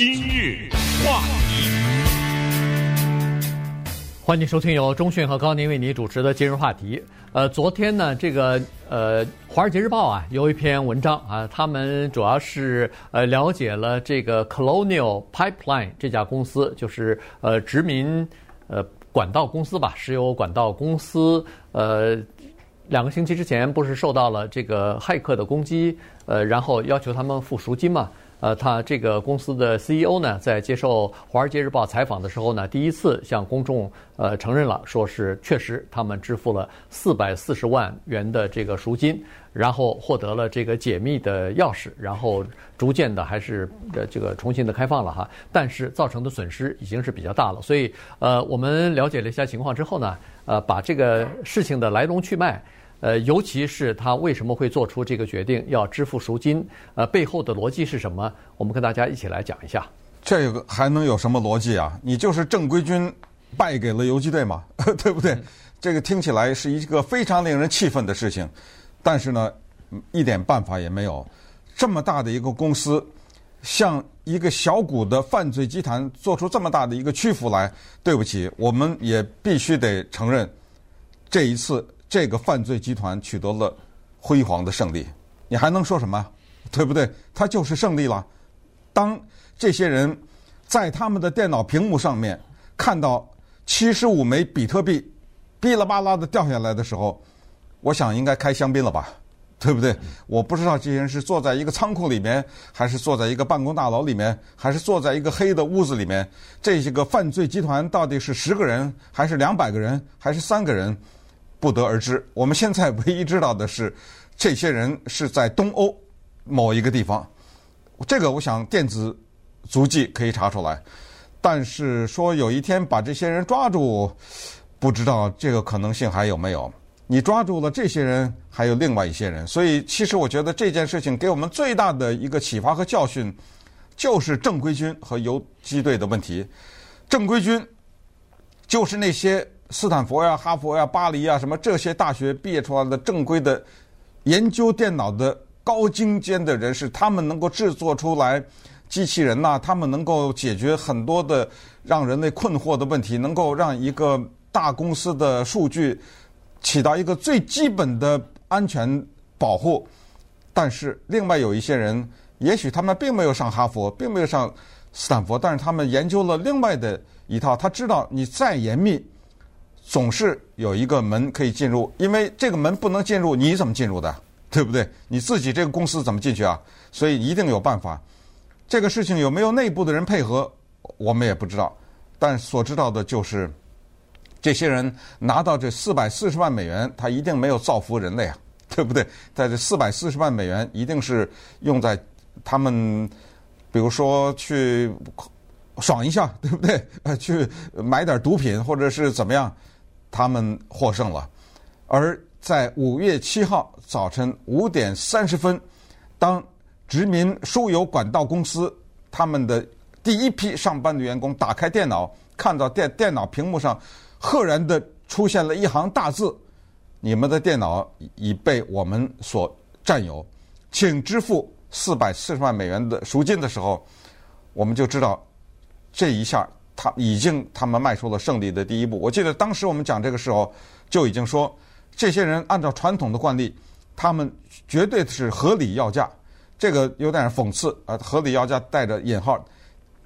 今日话题，欢迎收听由中讯和高宁为你主持的今日话题。呃，昨天呢，这个呃，《华尔街日报》啊有一篇文章啊，他们主要是呃了解了这个 Colonial Pipeline 这家公司，就是呃殖民呃管道公司吧，石油管道公司。呃，两个星期之前不是受到了这个骇客的攻击，呃，然后要求他们付赎金嘛。呃，他这个公司的 CEO 呢，在接受《华尔街日报》采访的时候呢，第一次向公众呃承认了，说是确实他们支付了四百四十万元的这个赎金，然后获得了这个解密的钥匙，然后逐渐的还是呃这个重新的开放了哈，但是造成的损失已经是比较大了，所以呃我们了解了一下情况之后呢，呃把这个事情的来龙去脉。呃，尤其是他为什么会做出这个决定，要支付赎金？呃，背后的逻辑是什么？我们跟大家一起来讲一下。这个还能有什么逻辑啊？你就是正规军败给了游击队嘛，对不对？嗯、这个听起来是一个非常令人气愤的事情，但是呢，一点办法也没有。这么大的一个公司，向一个小股的犯罪集团做出这么大的一个屈服来，对不起，我们也必须得承认，这一次。这个犯罪集团取得了辉煌的胜利，你还能说什么？对不对？他就是胜利了。当这些人在他们的电脑屏幕上面看到七十五枚比特币哔啦吧啦的掉下来的时候，我想应该开香槟了吧？对不对？我不知道这些人是坐在一个仓库里面，还是坐在一个办公大楼里面，还是坐在一个黑的屋子里面。这些个犯罪集团到底是十个人，还是两百个人，还是三个人？不得而知。我们现在唯一知道的是，这些人是在东欧某一个地方。这个我想电子足迹可以查出来，但是说有一天把这些人抓住，不知道这个可能性还有没有。你抓住了这些人，还有另外一些人。所以，其实我觉得这件事情给我们最大的一个启发和教训，就是正规军和游击队的问题。正规军就是那些。斯坦福呀、哈佛呀、巴黎呀，什么这些大学毕业出来的正规的研究电脑的高精尖的人士，他们能够制作出来机器人呐，他们能够解决很多的让人类困惑的问题，能够让一个大公司的数据起到一个最基本的安全保护。但是，另外有一些人，也许他们并没有上哈佛，并没有上斯坦福，但是他们研究了另外的一套，他知道你再严密。总是有一个门可以进入，因为这个门不能进入，你怎么进入的？对不对？你自己这个公司怎么进去啊？所以一定有办法。这个事情有没有内部的人配合，我们也不知道。但所知道的就是，这些人拿到这四百四十万美元，他一定没有造福人类啊，对不对？在这四百四十万美元一定是用在他们，比如说去爽一下，对不对？呃，去买点毒品或者是怎么样。他们获胜了，而在五月七号早晨五点三十分，当殖民输油管道公司他们的第一批上班的员工打开电脑，看到电电脑屏幕上赫然的出现了一行大字：“你们的电脑已被我们所占有，请支付四百四十万美元的赎金”的时候，我们就知道这一下。他已经，他们迈出了胜利的第一步。我记得当时我们讲这个时候，就已经说，这些人按照传统的惯例，他们绝对是合理要价。这个有点讽刺啊，合理要价带着引号，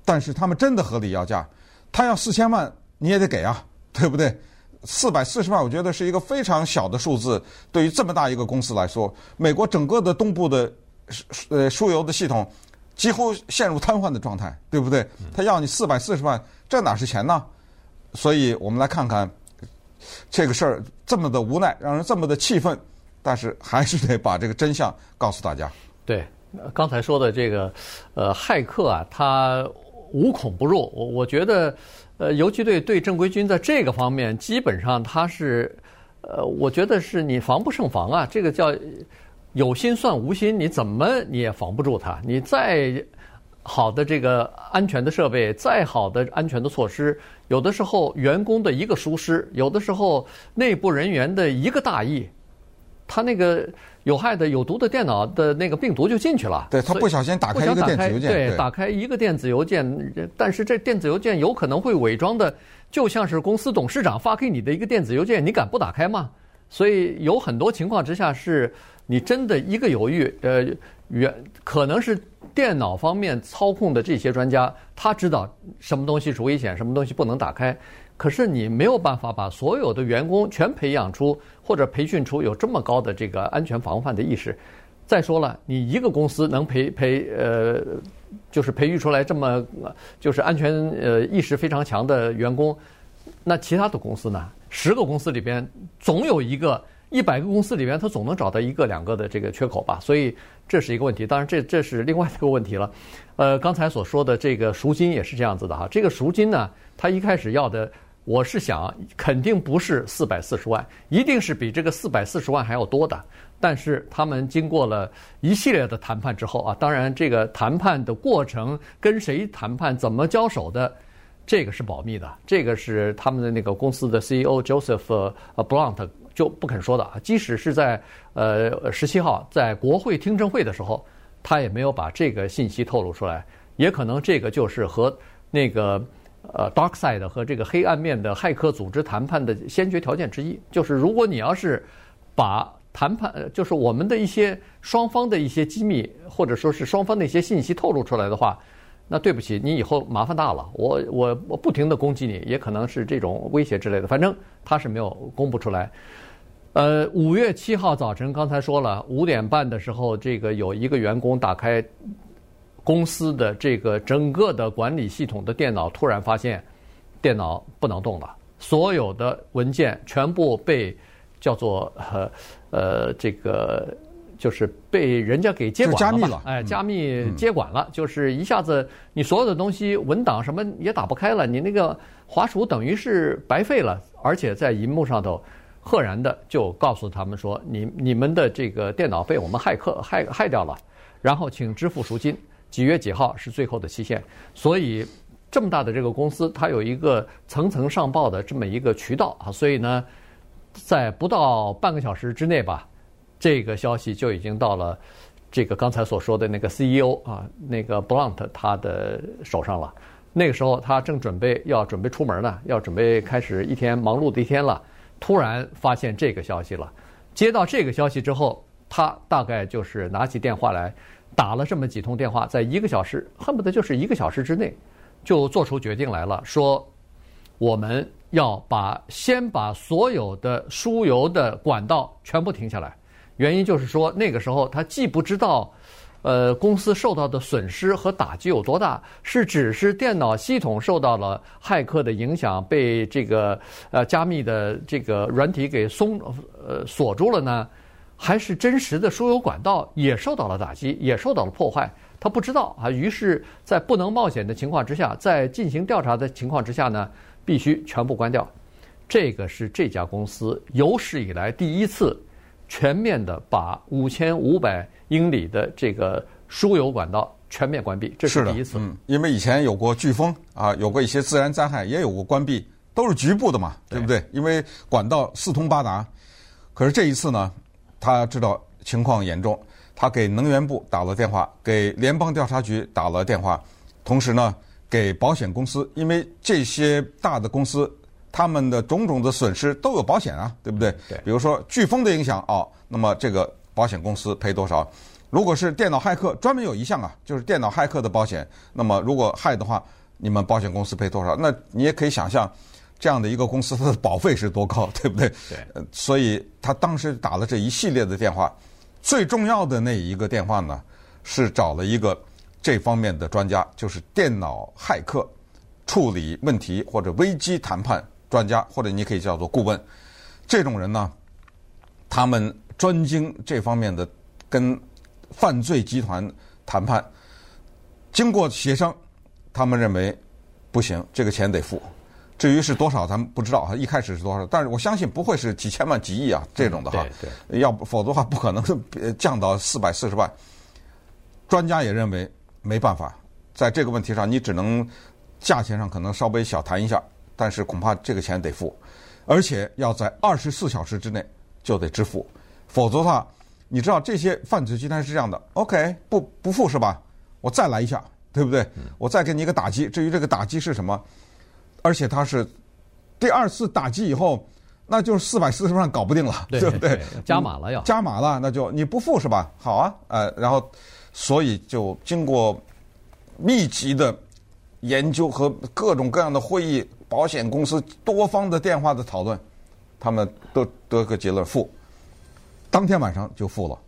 但是他们真的合理要价。他要四千万，你也得给啊，对不对？四百四十万，我觉得是一个非常小的数字，对于这么大一个公司来说，美国整个的东部的呃输油的系统。几乎陷入瘫痪的状态，对不对？他要你四百四十万，这哪是钱呢？所以我们来看看这个事儿这么的无奈，让人这么的气愤，但是还是得把这个真相告诉大家。对，刚才说的这个呃，骇客啊，他无孔不入。我我觉得，呃，游击队对正规军在这个方面，基本上他是，呃，我觉得是你防不胜防啊。这个叫。有心算无心，你怎么你也防不住他。你再好的这个安全的设备，再好的安全的措施，有的时候员工的一个疏失，有的时候内部人员的一个大意，他那个有害的、有毒的电脑的那个病毒就进去了。对，他不小心打开一个电子邮件，对，打开一个电子邮件，但是这电子邮件有可能会伪装的，就像是公司董事长发给你的一个电子邮件，你敢不打开吗？所以有很多情况之下是，你真的一个犹豫，呃，原可能是电脑方面操控的这些专家，他知道什么东西是危险，什么东西不能打开。可是你没有办法把所有的员工全培养出或者培训出有这么高的这个安全防范的意识。再说了，你一个公司能培培呃，就是培育出来这么就是安全呃意识非常强的员工，那其他的公司呢？十个公司里边总有一个，一百个公司里面他总能找到一个两个的这个缺口吧。所以这是一个问题。当然这这是另外一个问题了。呃，刚才所说的这个赎金也是这样子的哈。这个赎金呢，他一开始要的。我是想，肯定不是四百四十万，一定是比这个四百四十万还要多的。但是他们经过了一系列的谈判之后啊，当然这个谈判的过程，跟谁谈判、怎么交手的，这个是保密的。这个是他们的那个公司的 CEO Joseph Blunt 就不肯说的啊。即使是在呃十七号在国会听证会的时候，他也没有把这个信息透露出来。也可能这个就是和那个。呃，Dark Side 和这个黑暗面的骇客组织谈判的先决条件之一，就是如果你要是把谈判，就是我们的一些双方的一些机密，或者说是双方的一些信息透露出来的话，那对不起，你以后麻烦大了。我我我不停的攻击你，也可能是这种威胁之类的。反正他是没有公布出来。呃，五月七号早晨，刚才说了五点半的时候，这个有一个员工打开。公司的这个整个的管理系统的电脑突然发现，电脑不能动了，所有的文件全部被叫做呃呃这个就是被人家给接管了，哎，加密接管了，就是一下子你所有的东西文档什么也打不开了，你那个滑鼠等于是白费了，而且在荧幕上头赫然的就告诉他们说，你你们的这个电脑被我们骇客害害掉了，然后请支付赎金。几月几号是最后的期限？所以这么大的这个公司，它有一个层层上报的这么一个渠道啊。所以呢，在不到半个小时之内吧，这个消息就已经到了这个刚才所说的那个 CEO 啊，那个 Blount 他的手上了。那个时候他正准备要准备出门呢，要准备开始一天忙碌的一天了。突然发现这个消息了，接到这个消息之后，他大概就是拿起电话来。打了这么几通电话，在一个小时，恨不得就是一个小时之内，就做出决定来了，说我们要把先把所有的输油的管道全部停下来。原因就是说，那个时候他既不知道，呃，公司受到的损失和打击有多大，是只是电脑系统受到了骇客的影响，被这个呃加密的这个软体给松呃锁住了呢？还是真实的输油管道也受到了打击，也受到了破坏。他不知道啊，于是，在不能冒险的情况之下，在进行调查的情况之下呢，必须全部关掉。这个是这家公司有史以来第一次全面的把五千五百英里的这个输油管道全面关闭，这是第一次。嗯，因为以前有过飓风啊，有过一些自然灾害，也有过关闭，都是局部的嘛，对不对？因为管道四通八达。可是这一次呢？他知道情况严重，他给能源部打了电话，给联邦调查局打了电话，同时呢，给保险公司，因为这些大的公司，他们的种种的损失都有保险啊，对不对？对。比如说飓风的影响哦，那么这个保险公司赔多少？如果是电脑骇客，专门有一项啊，就是电脑骇客的保险，那么如果害的话，你们保险公司赔多少？那你也可以想象。这样的一个公司，它的保费是多高，对不对？对。所以他当时打了这一系列的电话，最重要的那一个电话呢，是找了一个这方面的专家，就是电脑骇客处理问题或者危机谈判专家，或者你可以叫做顾问。这种人呢，他们专精这方面的跟犯罪集团谈判，经过协商，他们认为不行，这个钱得付。至于是多少，咱们不知道哈。一开始是多少，但是我相信不会是几千万、几亿啊这种的哈。对对。要不否则的话，不可能降到四百四十万。专家也认为没办法，在这个问题上，你只能价钱上可能稍微小谈一下，但是恐怕这个钱得付，而且要在二十四小时之内就得支付，否则的话，你知道这些犯罪集团是这样的，OK，不不付是吧？我再来一下，对不对？我再给你一个打击。至于这个打击是什么，而且他是第二次打击以后，那就是四百四十万搞不定了，对，对不对？加码了要加码了，那就你不付是吧？好啊，呃，然后所以就经过密集的研究和各种各样的会议，保险公司多方的电话的讨论，他们都得个结论付。当天晚上就付了，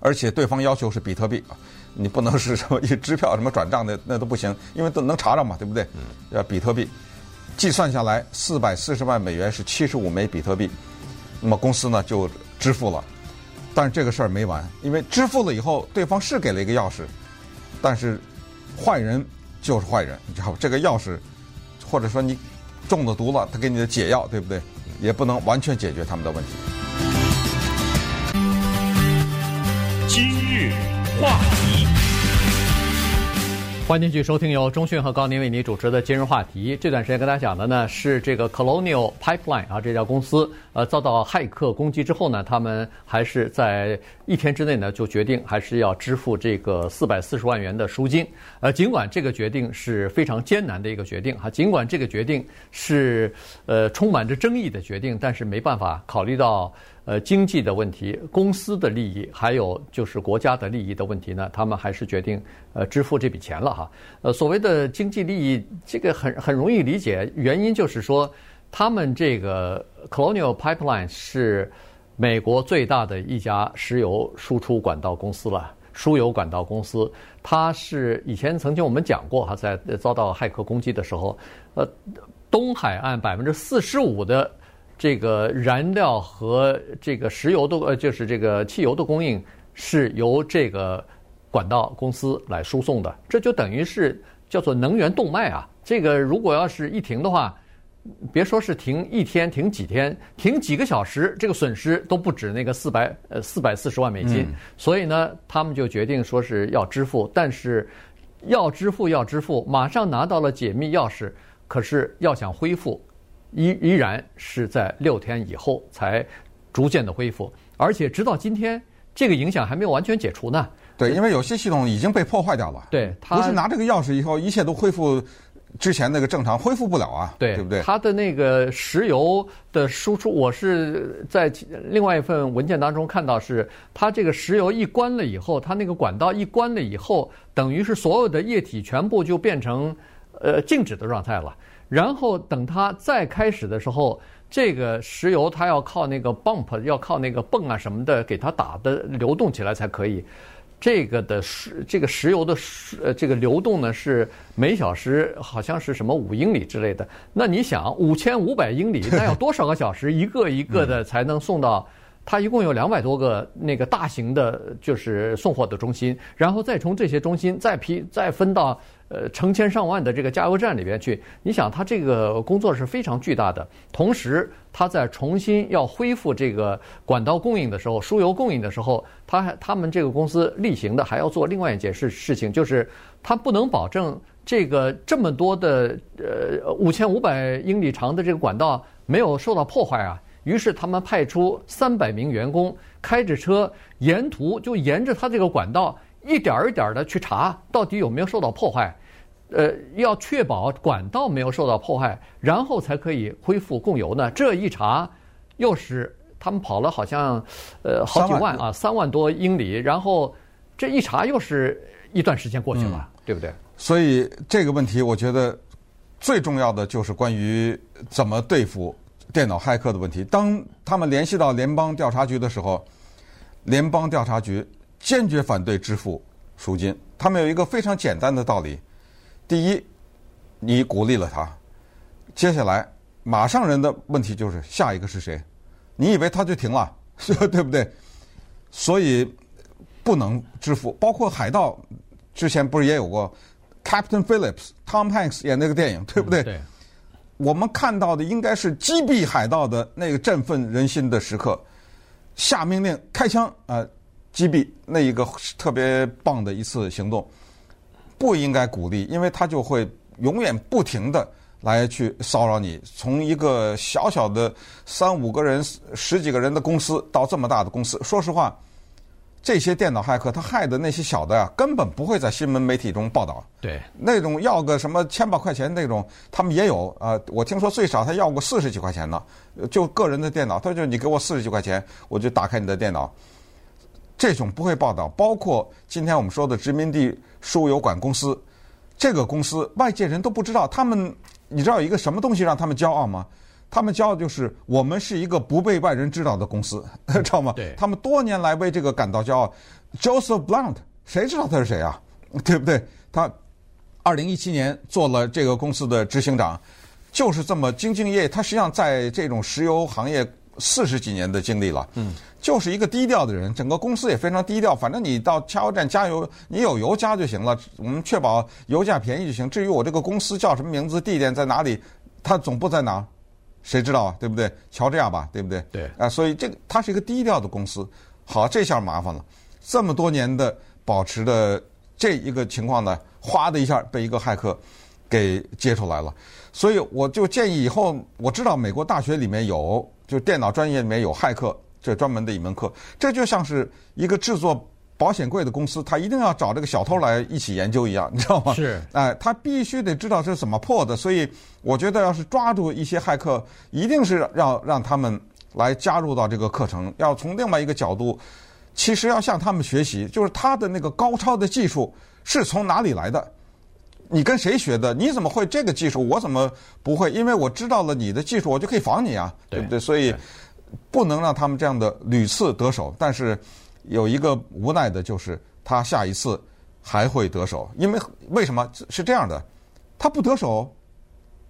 而且对方要求是比特币啊，你不能是什么一支票什么转账的那都不行，因为都能查着嘛，对不对？要比特币，计算下来四百四十万美元是七十五枚比特币，那么公司呢就支付了，但是这个事儿没完，因为支付了以后，对方是给了一个钥匙，但是坏人就是坏人，你知道吧？这个钥匙或者说你中了毒了，他给你的解药，对不对？也不能完全解决他们的问题。今日话题，欢迎继续收听由中讯和高宁为你主持的今日话题。这段时间跟大家讲的呢是这个 Colonial Pipeline 啊，这家公司呃遭到骇客攻击之后呢，他们还是在一天之内呢就决定还是要支付这个四百四十万元的赎金。呃，尽管这个决定是非常艰难的一个决定哈，尽管这个决定是呃充满着争议的决定，但是没办法考虑到。呃，经济的问题、公司的利益，还有就是国家的利益的问题呢，他们还是决定呃支付这笔钱了哈。呃，所谓的经济利益，这个很很容易理解，原因就是说，他们这个 Colonial Pipeline 是美国最大的一家石油输出管道公司了，输油管道公司。它是以前曾经我们讲过哈，在遭到骇客攻击的时候，呃，东海岸百分之四十五的。这个燃料和这个石油的呃，就是这个汽油的供应是由这个管道公司来输送的，这就等于是叫做能源动脉啊。这个如果要是一停的话，别说是停一天，停几天，停几个小时，这个损失都不止那个四百呃四百四十万美金。嗯。所以呢，他们就决定说是要支付，但是要支付要支付，马上拿到了解密钥匙，可是要想恢复。依依然是在六天以后才逐渐的恢复，而且直到今天，这个影响还没有完全解除呢。对，因为有些系统已经被破坏掉了。对，不是拿这个钥匙以后一切都恢复之前那个正常，恢复不了啊。对，对不对？它的那个石油的输出，我是在另外一份文件当中看到，是它这个石油一关了以后，它那个管道一关了以后，等于是所有的液体全部就变成呃静止的状态了。然后等它再开始的时候，这个石油它要靠那个 bump，要靠那个泵啊什么的给它打的流动起来才可以。这个的石这个石油的呃这个流动呢是每小时好像是什么五英里之类的。那你想五千五百英里，那要多少个小时一个一个的才能送到？它一共有两百多个那个大型的，就是送货的中心，然后再从这些中心再批再分到。呃，成千上万的这个加油站里边去，你想它这个工作是非常巨大的。同时，它在重新要恢复这个管道供应的时候，输油供应的时候，它还他们这个公司例行的还要做另外一件事事情，就是它不能保证这个这么多的呃五千五百英里长的这个管道没有受到破坏啊。于是他们派出三百名员工开着车，沿途就沿着他这个管道。一点儿一点儿的去查，到底有没有受到破坏，呃，要确保管道没有受到破坏，然后才可以恢复供油呢。这一查，又是他们跑了好像，呃，好几万啊，三万多英里，然后这一查又是一段时间过去了，对不对？所以这个问题，我觉得最重要的就是关于怎么对付电脑骇客的问题。当他们联系到联邦调查局的时候，联邦调查局。坚决反对支付赎金。他们有一个非常简单的道理：第一，你鼓励了他，接下来马上人的问题就是下一个是谁？你以为他就停了，对不对？所以不能支付。包括海盗之前不是也有过 Captain Phillips、Tom Hanks 演那个电影，对不对？对。我们看到的应该是击毙海盗的那个振奋人心的时刻，下命令开枪啊！呃击毙那一个特别棒的一次行动，不应该鼓励，因为他就会永远不停的来去骚扰你。从一个小小的三五个人、十几个人的公司到这么大的公司，说实话。这些电脑骇客，他害的那些小的呀，根本不会在新闻媒体中报道。对，那种要个什么千把块钱那种，他们也有啊。我听说最少他要过四十几块钱呢，就个人的电脑，他就你给我四十几块钱，我就打开你的电脑。这种不会报道，包括今天我们说的殖民地输油管公司，这个公司外界人都不知道。他们，你知道有一个什么东西让他们骄傲吗？他们骄傲就是我们是一个不被外人知道的公司，知道吗？对，他们多年来为这个感到骄傲。Joseph Blount，谁知道他是谁啊？对不对？他二零一七年做了这个公司的执行长，就是这么兢兢业业。他实际上在这种石油行业四十几年的经历了，嗯，就是一个低调的人。整个公司也非常低调，反正你到加油站加油，你有油加就行了，我们确保油价便宜就行。至于我这个公司叫什么名字、地点在哪里，他总部在哪？谁知道啊？对不对？乔治亚吧，对不对？对啊，所以这个它是一个低调的公司。好，这下麻烦了。这么多年的保持的这一个情况呢，哗的一下被一个骇客给揭出来了。所以我就建议以后，我知道美国大学里面有，就电脑专业里面有骇客这专门的一门课。这就像是一个制作保险柜的公司，他一定要找这个小偷来一起研究一样，你知道吗？是，哎，他必须得知道这是怎么破的。所以我觉得，要是抓住一些骇客，一定是要让他们来加入到这个课程。要从另外一个角度，其实要向他们学习，就是他的那个高超的技术是从哪里来的？你跟谁学的？你怎么会这个技术？我怎么不会？因为我知道了你的技术，我就可以防你啊，对不对？所以不能让他们这样的屡次得手，但是。有一个无奈的就是，他下一次还会得手，因为为什么是这样的？他不得手，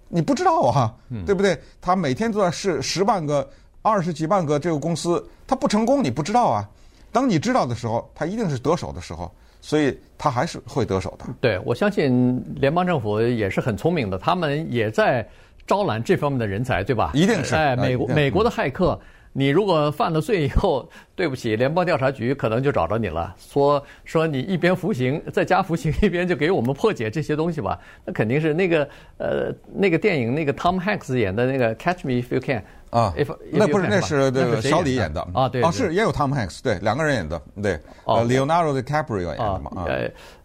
你不知道啊，对不对？他每天都在试十万个、二十几万个这个公司，他不成功，你不知道啊。当你知道的时候，他一定是得手的时候，所以他还是会得手的。对，我相信联邦政府也是很聪明的，他们也在招揽这方面的人才，对吧？一定是。哎，美国美国的骇客。你如果犯了罪以后，对不起，联邦调查局可能就找着你了，说说你一边服刑，在家服刑 一边就给我们破解这些东西吧。那肯定是那个呃那个电影那个 Tom Hanks 演的那个 Catch Me If You Can 啊，if, if 那不是那是这个小李演的啊，对，哦是也有 Tom Hanks 对两个人演的对，呃 Leonardo DiCaprio 演的嘛啊。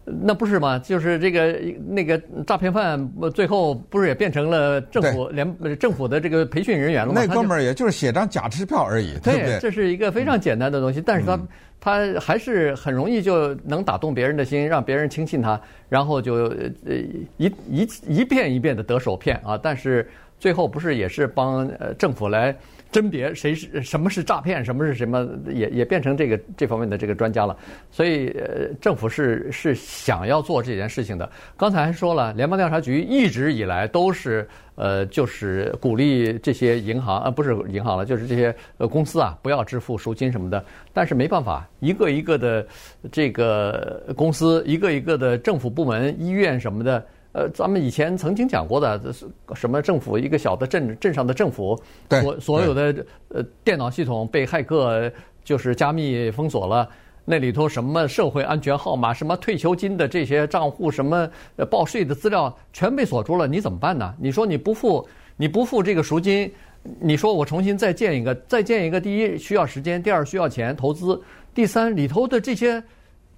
那不是嘛？就是这个那个诈骗犯，最后不是也变成了政府联政府的这个培训人员了吗？那哥们儿也就是写张假支票而已，对？这是一个非常简单的东西，但是他他还是很容易就能打动别人的心，让别人轻信他，然后就呃一一一遍一遍的得手骗啊！但是最后不是也是帮呃政府来。甄别谁是什么是诈骗，什么是什么，也也变成这个这方面的这个专家了。所以，呃，政府是是想要做这件事情的。刚才还说了，联邦调查局一直以来都是呃，就是鼓励这些银行啊，不是银行了，就是这些呃公司啊，不要支付赎金什么的。但是没办法，一个一个的这个公司，一个一个的政府部门、医院什么的。呃，咱们以前曾经讲过的，什么政府一个小的镇镇上的政府，所所有的呃电脑系统被骇客就是加密封锁了，那里头什么社会安全号码、什么退休金的这些账户、什么报税的资料全被锁住了，你怎么办呢？你说你不付，你不付这个赎金，你说我重新再建一个，再建一个，第一需要时间，第二需要钱投资，第三里头的这些。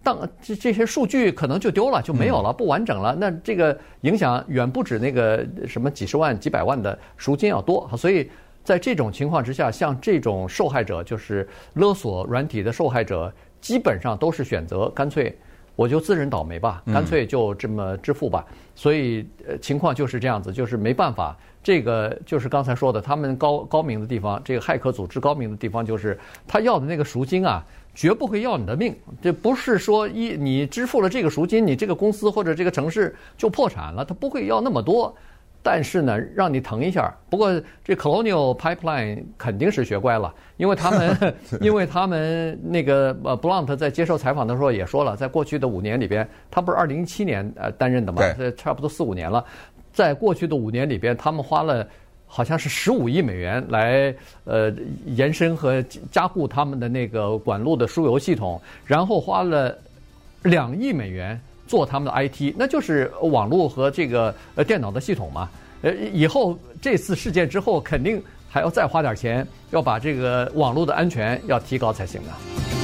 当这这些数据可能就丢了，就没有了，不完整了。那这个影响远不止那个什么几十万、几百万的赎金要多。所以在这种情况之下，像这种受害者，就是勒索软体的受害者，基本上都是选择干脆我就自认倒霉吧，干脆就这么支付吧。所以呃，情况就是这样子，就是没办法。这个就是刚才说的，他们高高明的地方，这个骇客组织高明的地方，就是他要的那个赎金啊。绝不会要你的命，这不是说一你支付了这个赎金，你这个公司或者这个城市就破产了，他不会要那么多，但是呢，让你疼一下。不过这 Colonial Pipeline 肯定是学乖了，因为他们 因为他们那个呃 Blunt 在接受采访的时候也说了，在过去的五年里边，他不是二零一七年呃担任的嘛，这差不多四五年了，在过去的五年里边，他们花了。好像是十五亿美元来呃延伸和加固他们的那个管路的输油系统，然后花了两亿美元做他们的 IT，那就是网络和这个呃电脑的系统嘛。呃，以后这次事件之后，肯定还要再花点钱，要把这个网络的安全要提高才行啊。